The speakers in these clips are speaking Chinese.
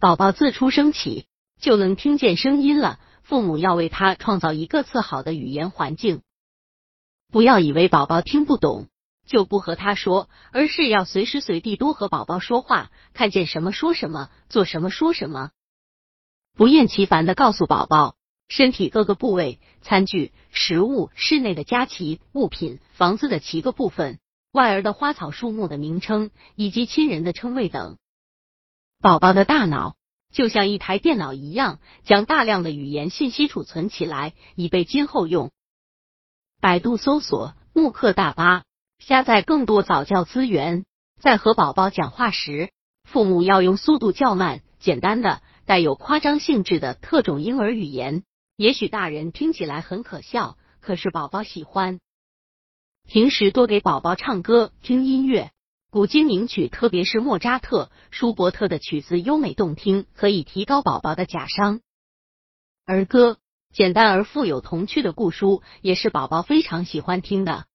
宝宝自出生起就能听见声音了，父母要为他创造一个次好的语言环境。不要以为宝宝听不懂就不和他说，而是要随时随地多和宝宝说话，看见什么说什么，做什么说什么，不厌其烦的告诉宝宝身体各个部位、餐具、食物、室内的家齐物品、房子的七个部分、外儿的花草树木的名称以及亲人的称谓等。宝宝的大脑就像一台电脑一样，将大量的语言信息储存起来，以备今后用。百度搜索慕课大巴，下载更多早教资源。在和宝宝讲话时，父母要用速度较慢、简单的、带有夸张性质的特种婴儿语言。也许大人听起来很可笑，可是宝宝喜欢。平时多给宝宝唱歌、听音乐，古今名曲，特别是莫扎特、舒伯特的曲子，优美动听，可以提高宝宝的假伤。儿歌。简单而富有童趣的故书也是宝宝非常喜欢听的。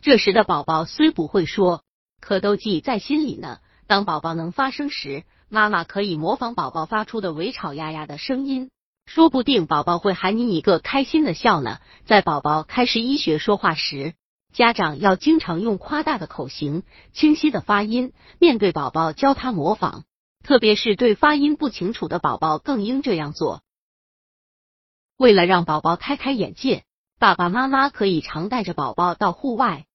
这时的宝宝虽不会说，可都记在心里呢。当宝宝能发声时，妈妈可以模仿宝宝发出的微吵呀呀的声音，说不定宝宝会喊你一个开心的笑呢。在宝宝开始医学说话时，家长要经常用夸大的口型、清晰的发音，面对宝宝教他模仿，特别是对发音不清楚的宝宝更应这样做。为了让宝宝开开眼界，爸爸妈妈可以常带着宝宝到户外。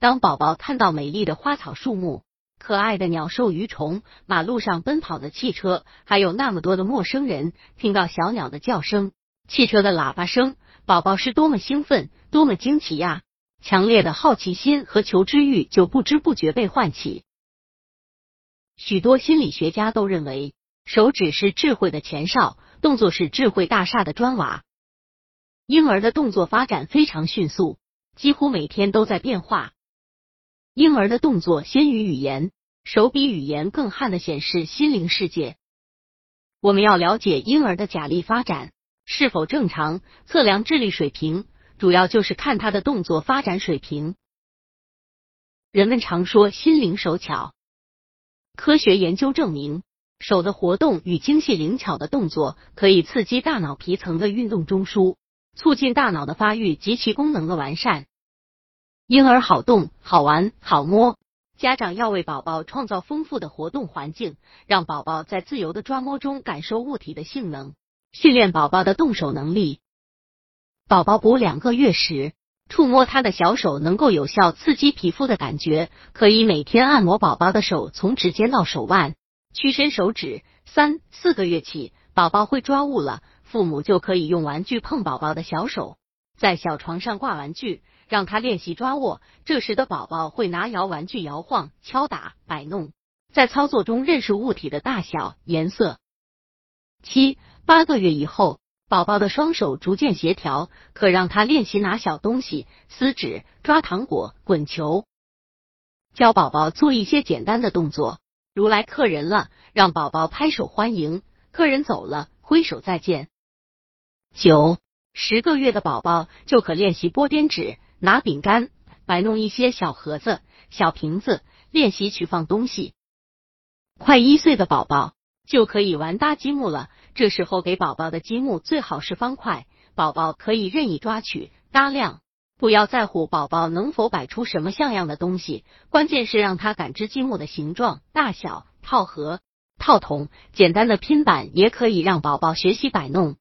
当宝宝看到美丽的花草树木、可爱的鸟兽鱼虫、马路上奔跑的汽车，还有那么多的陌生人，听到小鸟的叫声、汽车的喇叭声，宝宝是多么兴奋，多么惊奇呀！强烈的好奇心和求知欲就不知不觉被唤起。许多心理学家都认为，手指是智慧的前哨。动作是智慧大厦的砖瓦。婴儿的动作发展非常迅速，几乎每天都在变化。婴儿的动作先于语言，手比语言更悍的显示心灵世界。我们要了解婴儿的假力发展是否正常，测量智力水平，主要就是看他的动作发展水平。人们常说心灵手巧，科学研究证明。手的活动与精细灵巧的动作可以刺激大脑皮层的运动中枢，促进大脑的发育及其功能的完善。婴儿好动、好玩、好摸，家长要为宝宝创造丰富的活动环境，让宝宝在自由的抓摸中感受物体的性能，训练宝宝的动手能力。宝宝补两个月时，触摸他的小手能够有效刺激皮肤的感觉，可以每天按摩宝宝的手，从指尖到手腕。屈伸手指，三四个月起，宝宝会抓物了，父母就可以用玩具碰宝宝的小手，在小床上挂玩具，让他练习抓握。这时的宝宝会拿摇玩具摇晃、敲打、摆弄，在操作中认识物体的大小、颜色。七八个月以后，宝宝的双手逐渐协调，可让他练习拿小东西、撕纸、抓糖果、滚球，教宝宝做一些简单的动作。如来客人了，让宝宝拍手欢迎；客人走了，挥手再见。九十个月的宝宝就可练习拨点纸、拿饼干、摆弄一些小盒子、小瓶子，练习取放东西。快一岁的宝宝就可以玩搭积木了，这时候给宝宝的积木最好是方块，宝宝可以任意抓取搭亮。不要在乎宝宝能否摆出什么像样的东西，关键是让他感知积木的形状、大小。套盒、套筒，简单的拼板也可以让宝宝学习摆弄。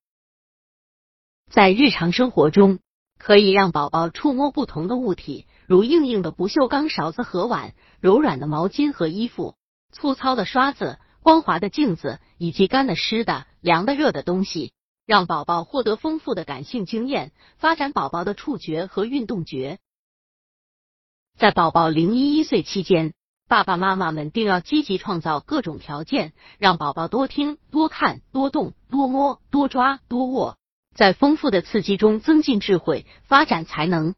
在日常生活中，可以让宝宝触摸不同的物体，如硬硬的不锈钢勺子和碗，柔软的毛巾和衣服，粗糙的刷子，光滑的镜子，以及干的、湿的、凉的、热的东西。让宝宝获得丰富的感性经验，发展宝宝的触觉和运动觉。在宝宝零一一岁期间，爸爸妈妈们定要积极创造各种条件，让宝宝多听、多看、多动、多摸、多抓、多握，在丰富的刺激中增进智慧，发展才能。